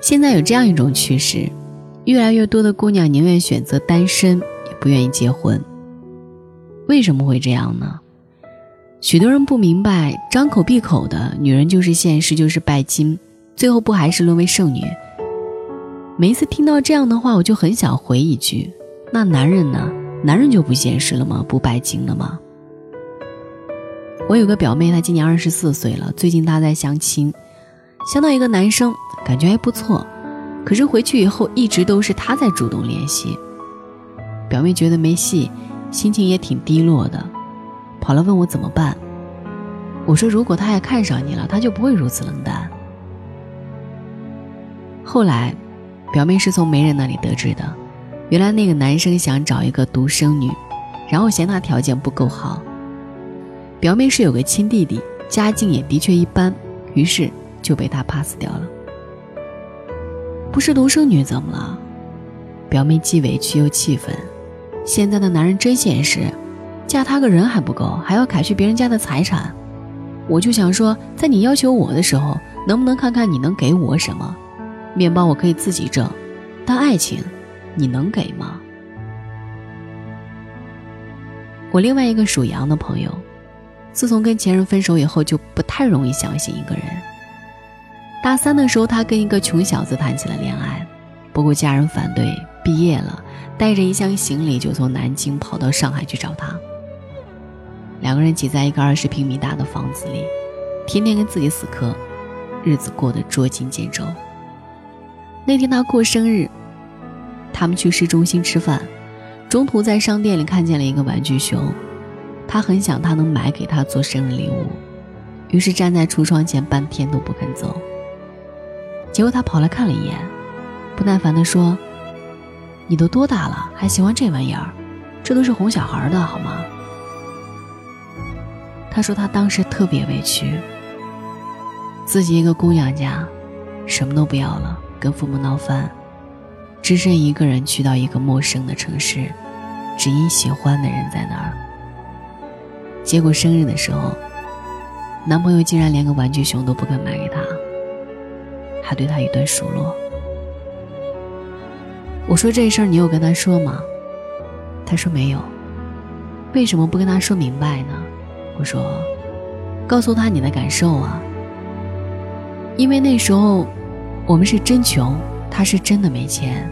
现在有这样一种趋势，越来越多的姑娘宁愿选择单身，也不愿意结婚。为什么会这样呢？许多人不明白，张口闭口的女人就是现实，就是拜金，最后不还是沦为剩女？每一次听到这样的话，我就很想回一句：那男人呢？男人就不现实了吗？不拜金了吗？我有个表妹，她今年二十四岁了，最近她在相亲，相到一个男生，感觉还不错，可是回去以后一直都是他在主动联系。表妹觉得没戏，心情也挺低落的。跑来问我怎么办，我说如果他也看上你了，他就不会如此冷淡。后来，表妹是从媒人那里得知的，原来那个男生想找一个独生女，然后嫌她条件不够好。表妹是有个亲弟弟，家境也的确一般，于是就被他 pass 掉了。不是独生女怎么了？表妹既委屈又气愤，现在的男人真现实。嫁他个人还不够，还要砍去别人家的财产，我就想说，在你要求我的时候，能不能看看你能给我什么？面包我可以自己挣，但爱情，你能给吗？我另外一个属羊的朋友，自从跟前任分手以后，就不太容易相信一个人。大三的时候，他跟一个穷小子谈起了恋爱，不顾家人反对，毕业了，带着一箱行李就从南京跑到上海去找他。两个人挤在一个二十平米大的房子里，天天跟自己死磕，日子过得捉襟见肘。那天他过生日，他们去市中心吃饭，中途在商店里看见了一个玩具熊，他很想他能买给他做生日礼物，于是站在橱窗前半天都不肯走。结果他跑来看了一眼，不耐烦地说：“你都多大了，还喜欢这玩意儿？这都是哄小孩的，好吗？”他说他当时特别委屈，自己一个姑娘家，什么都不要了，跟父母闹翻，只身一个人去到一个陌生的城市，只因喜欢的人在那儿。结果生日的时候，男朋友竟然连个玩具熊都不肯买给她，还对他一顿数落。我说这事儿你有跟他说吗？他说没有。为什么不跟他说明白呢？我说：“告诉他你的感受啊，因为那时候我们是真穷，他是真的没钱。”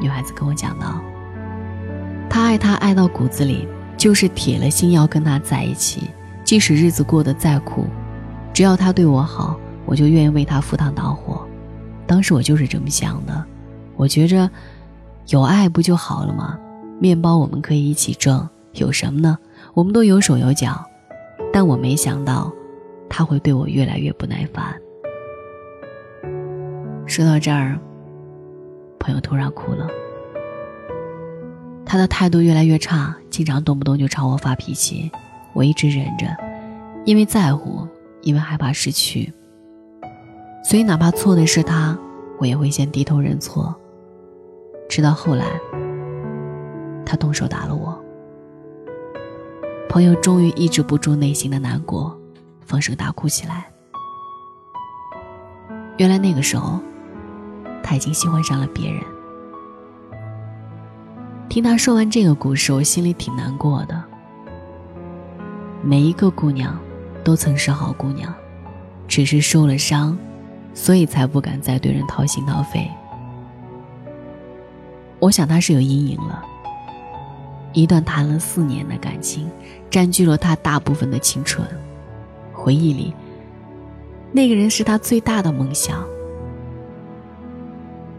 女孩子跟我讲道：“他爱他爱到骨子里，就是铁了心要跟他在一起，即使日子过得再苦，只要他对我好，我就愿意为他赴汤蹈火。当时我就是这么想的，我觉着有爱不就好了吗？面包我们可以一起挣，有什么呢？”我们都有手有脚，但我没想到，他会对我越来越不耐烦。说到这儿，朋友突然哭了。他的态度越来越差，经常动不动就朝我发脾气。我一直忍着，因为在乎，因为害怕失去。所以哪怕错的是他，我也会先低头认错。直到后来，他动手打了我。朋友终于抑制不住内心的难过，放声大哭起来。原来那个时候，他已经喜欢上了别人。听他说完这个故事，我心里挺难过的。每一个姑娘，都曾是好姑娘，只是受了伤，所以才不敢再对人掏心掏肺。我想他是有阴影了。一段谈了四年的感情，占据了他大部分的青春。回忆里，那个人是他最大的梦想。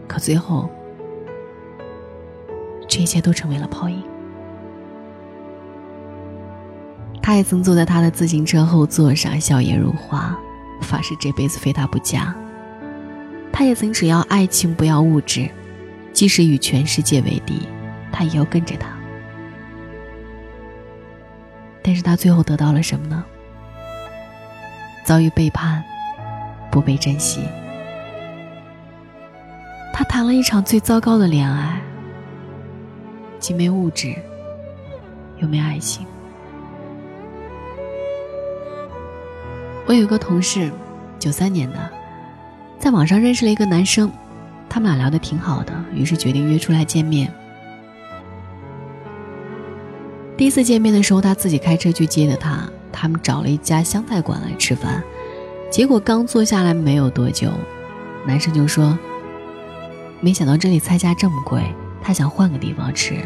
可最后，这一切都成为了泡影。他也曾坐在他的自行车后座上，笑颜如花，发誓这辈子非他不嫁。他也曾只要爱情，不要物质，即使与全世界为敌，他也要跟着他。但是他最后得到了什么呢？遭遇背叛，不被珍惜。他谈了一场最糟糕的恋爱，既没物质，又没爱情。我有一个同事，九三年的，在网上认识了一个男生，他们俩聊得挺好的，于是决定约出来见面。第一次见面的时候，他自己开车去接的他，他们找了一家湘菜馆来吃饭。结果刚坐下来没有多久，男生就说：“没想到这里菜价这么贵，他想换个地方吃。”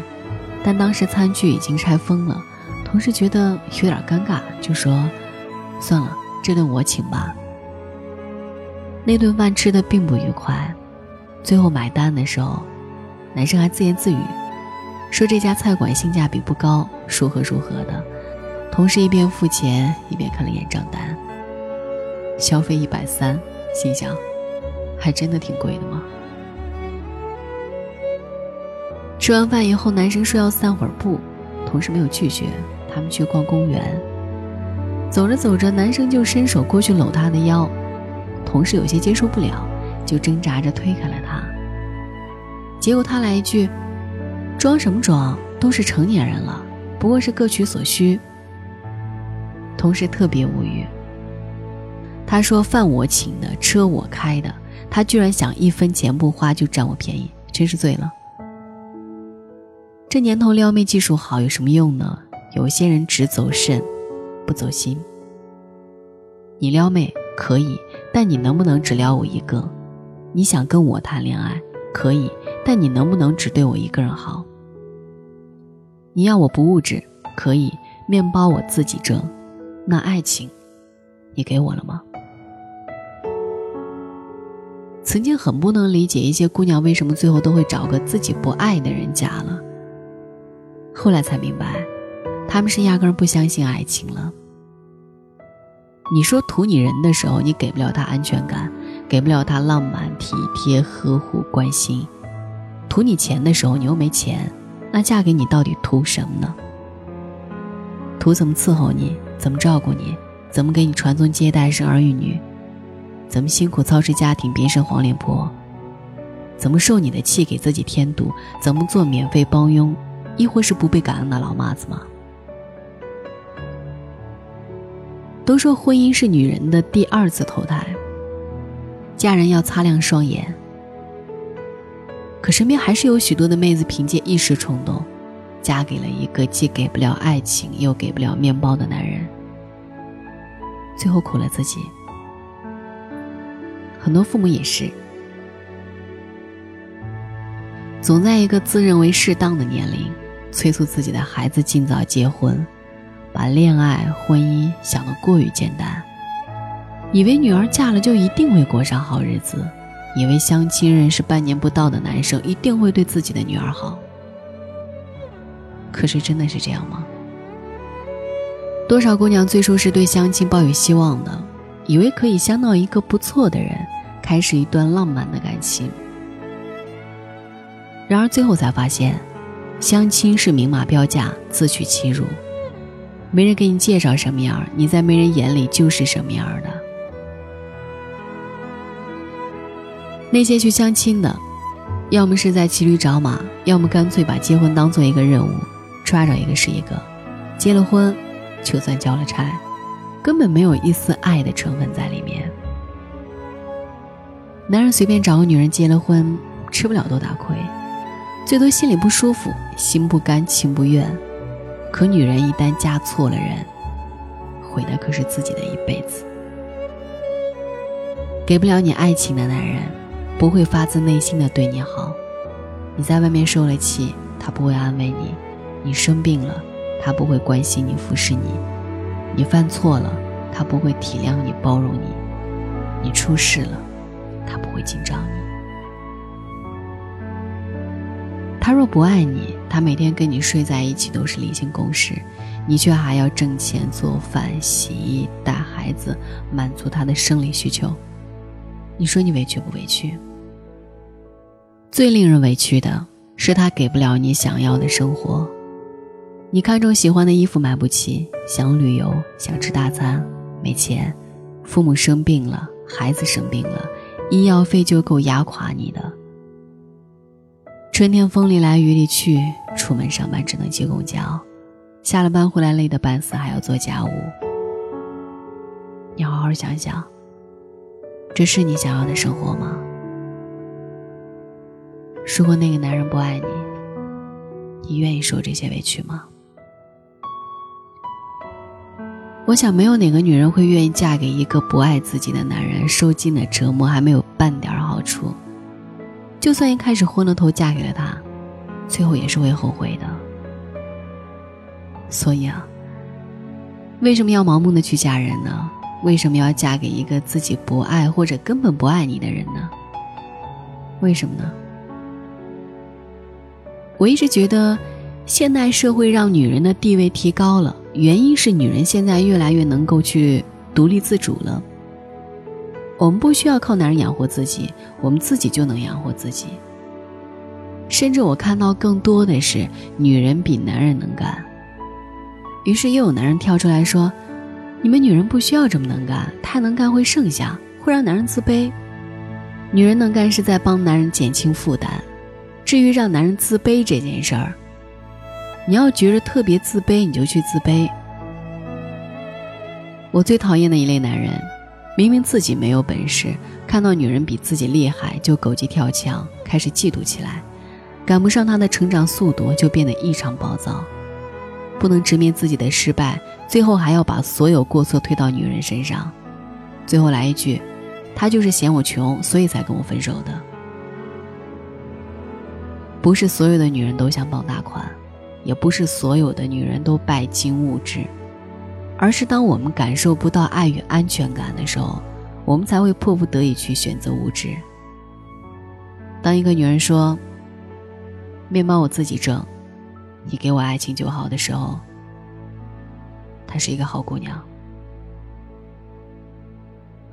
但当时餐具已经拆封了，同事觉得有点尴尬，就说：“算了，这顿我请吧。”那顿饭吃的并不愉快，最后买单的时候，男生还自言自语，说这家菜馆性价比不高，如何如何的。同事一边付钱一边看了眼账单，消费一百三，心想，还真的挺贵的吗？吃完饭以后，男生说要散会儿步，同事没有拒绝，他们去逛公园。走着走着，男生就伸手过去搂她的腰，同事有些接受不了，就挣扎着推开了他。结果他来一句：“装什么装？都是成年人了，不过是各取所需。”同事特别无语。他说：“饭我请的，车我开的，他居然想一分钱不花就占我便宜，真是醉了。”这年头撩妹技术好有什么用呢？有些人只走肾，不走心。你撩妹可以，但你能不能只撩我一个？你想跟我谈恋爱可以，但你能不能只对我一个人好？你要我不物质可以，面包我自己挣，那爱情，你给我了吗？曾经很不能理解一些姑娘为什么最后都会找个自己不爱的人嫁了。后来才明白，他们是压根儿不相信爱情了。你说图你人的时候，你给不了他安全感，给不了他浪漫、体贴、呵护、关心；图你钱的时候，你又没钱，那嫁给你到底图什么呢？图怎么伺候你，怎么照顾你，怎么给你传宗接代、生儿育女，怎么辛苦操持家庭、别生黄脸婆，怎么受你的气给自己添堵，怎么做免费帮佣。亦或是不被感恩的老妈子吗？都说婚姻是女人的第二次投胎，嫁人要擦亮双眼。可身边还是有许多的妹子凭借一时冲动，嫁给了一个既给不了爱情又给不了面包的男人，最后苦了自己。很多父母也是。总在一个自认为适当的年龄。催促自己的孩子尽早结婚，把恋爱、婚姻想得过于简单，以为女儿嫁了就一定会过上好日子，以为相亲认识半年不到的男生一定会对自己的女儿好。可是真的是这样吗？多少姑娘最初是对相亲抱有希望的，以为可以相到一个不错的人，开始一段浪漫的感情，然而最后才发现。相亲是明码标价，自取其辱。没人给你介绍什么样，你在没人眼里就是什么样的。那些去相亲的，要么是在骑驴找马，要么干脆把结婚当做一个任务，抓着一个是一个。结了婚，就算交了差，根本没有一丝爱的成分在里面。男人随便找个女人结了婚，吃不了多大亏。最多心里不舒服，心不甘情不愿。可女人一旦嫁错了人，毁的可是自己的一辈子。给不了你爱情的男人，不会发自内心的对你好。你在外面受了气，他不会安慰你；你生病了，他不会关心你、服侍你；你犯错了，他不会体谅你、包容你；你出事了，他不会紧张你。他若不爱你，他每天跟你睡在一起都是例行公事，你却还要挣钱、做饭、洗衣、带孩子，满足他的生理需求。你说你委屈不委屈？最令人委屈的是他给不了你想要的生活。你看中喜欢的衣服买不起，想旅游、想吃大餐，没钱；父母生病了，孩子生病了，医药费就够压垮你的。春天风里来雨里去，出门上班只能挤公交，下了班回来累得半死，还要做家务。你好好想想，这是你想要的生活吗？如果那个男人不爱你，你愿意受这些委屈吗？我想，没有哪个女人会愿意嫁给一个不爱自己的男人，受尽了折磨还没有半点好处。就算一开始昏了头嫁给了他，最后也是会后悔的。所以啊，为什么要盲目的去嫁人呢？为什么要嫁给一个自己不爱或者根本不爱你的人呢？为什么呢？我一直觉得，现代社会让女人的地位提高了。原因是女人现在越来越能够去独立自主了。我们不需要靠男人养活自己，我们自己就能养活自己。甚至我看到更多的是女人比男人能干。于是又有男人跳出来说：“你们女人不需要这么能干，太能干会剩下，会让男人自卑。女人能干是在帮男人减轻负担。至于让男人自卑这件事儿。”你要觉着特别自卑，你就去自卑。我最讨厌的一类男人，明明自己没有本事，看到女人比自己厉害就狗急跳墙，开始嫉妒起来，赶不上她的成长速度就变得异常暴躁，不能直面自己的失败，最后还要把所有过错推到女人身上，最后来一句：“他就是嫌我穷，所以才跟我分手的。”不是所有的女人都想傍大款。也不是所有的女人都拜金物质，而是当我们感受不到爱与安全感的时候，我们才会迫不得已去选择物质。当一个女人说“面包我自己挣，你给我爱情就好”的时候，她是一个好姑娘；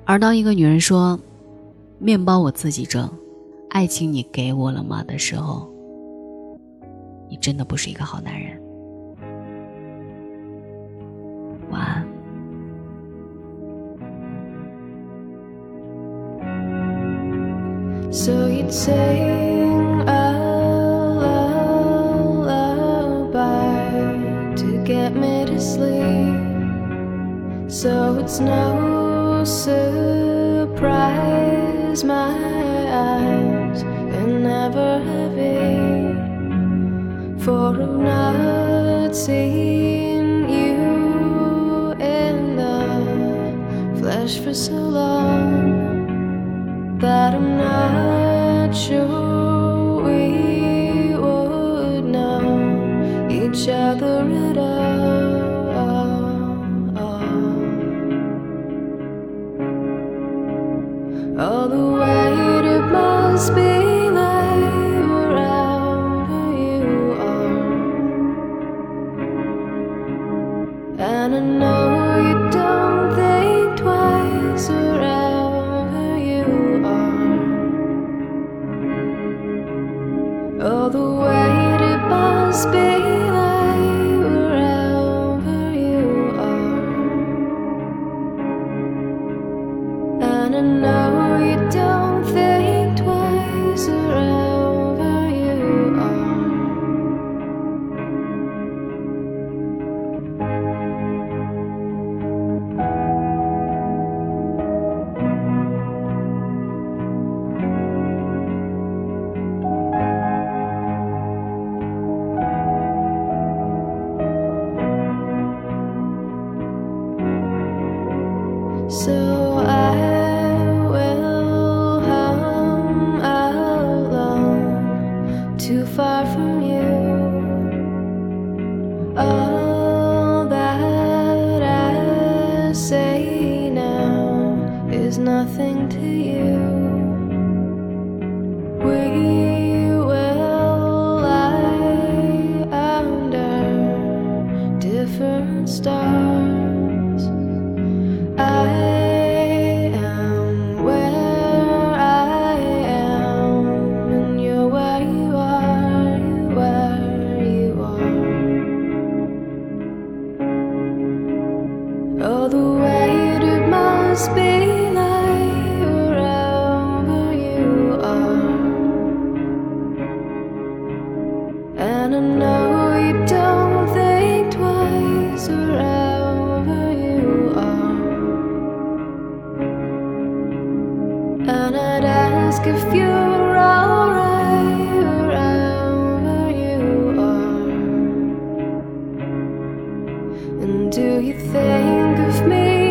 而当一个女人说“面包我自己挣，爱情你给我了吗”的时候，你真的不是一个好男人。Sing a lullaby to get me to sleep. So it's no surprise my eyes are never heavy for I've not seen you in the flesh for so long that I'm not sure we would know each other far from you. Oh. And do you think of me?